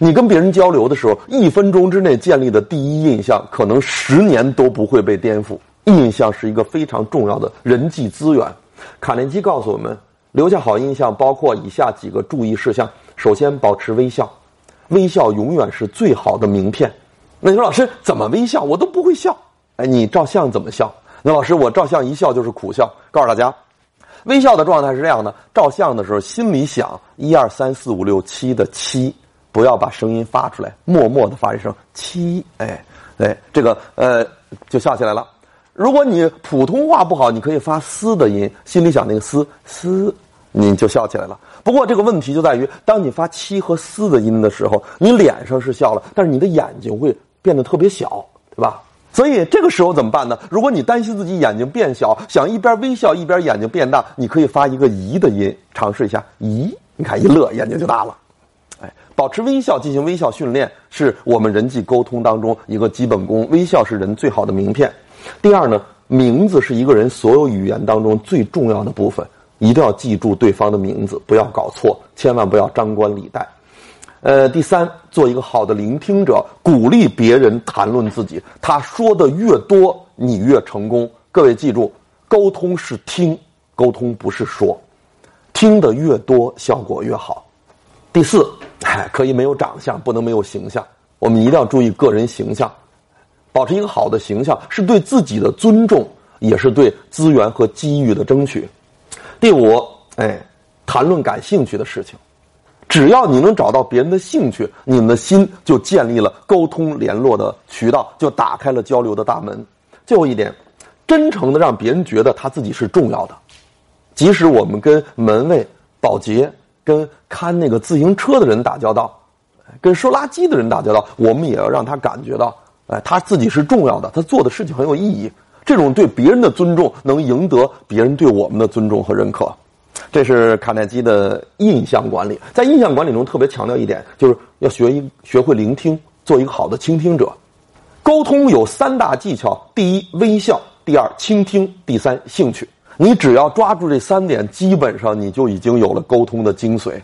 你跟别人交流的时候，一分钟之内建立的第一印象，可能十年都不会被颠覆。印象是一个非常重要的人际资源。卡内基告诉我们，留下好印象包括以下几个注意事项：首先，保持微笑，微笑永远是最好的名片。那你说老师怎么微笑？我都不会笑。哎，你照相怎么笑？那老师我照相一笑就是苦笑。告诉大家，微笑的状态是这样的：照相的时候心里想一二三四五六七的七，不要把声音发出来，默默的发一声七。哎，哎，这个呃就笑起来了。如果你普通话不好，你可以发嘶的音，心里想那个嘶嘶，你就笑起来了。不过这个问题就在于，当你发七和嘶的音的时候，你脸上是笑了，但是你的眼睛会变得特别小，对吧？所以这个时候怎么办呢？如果你担心自己眼睛变小，想一边微笑一边眼睛变大，你可以发一个咦的音，尝试一下咦，你看一乐，眼睛就大了。哎，保持微笑，进行微笑训练，是我们人际沟通当中一个基本功。微笑是人最好的名片。第二呢，名字是一个人所有语言当中最重要的部分，一定要记住对方的名字，不要搞错，千万不要张冠李戴。呃，第三，做一个好的聆听者，鼓励别人谈论自己，他说的越多，你越成功。各位记住，沟通是听，沟通不是说，听的越多，效果越好。第四，哎，可以没有长相，不能没有形象，我们一定要注意个人形象。保持一个好的形象，是对自己的尊重，也是对资源和机遇的争取。第五，哎，谈论感兴趣的事情，只要你能找到别人的兴趣，你们的心就建立了沟通联络的渠道，就打开了交流的大门。最后一点，真诚的让别人觉得他自己是重要的，即使我们跟门卫、保洁、跟看那个自行车的人打交道，跟收垃圾的人打交道，我们也要让他感觉到。哎，他自己是重要的，他做的事情很有意义。这种对别人的尊重，能赢得别人对我们的尊重和认可。这是卡耐基的印象管理。在印象管理中，特别强调一点，就是要学一学会聆听，做一个好的倾听者。沟通有三大技巧：第一，微笑；第二，倾听；第三，兴趣。你只要抓住这三点，基本上你就已经有了沟通的精髓。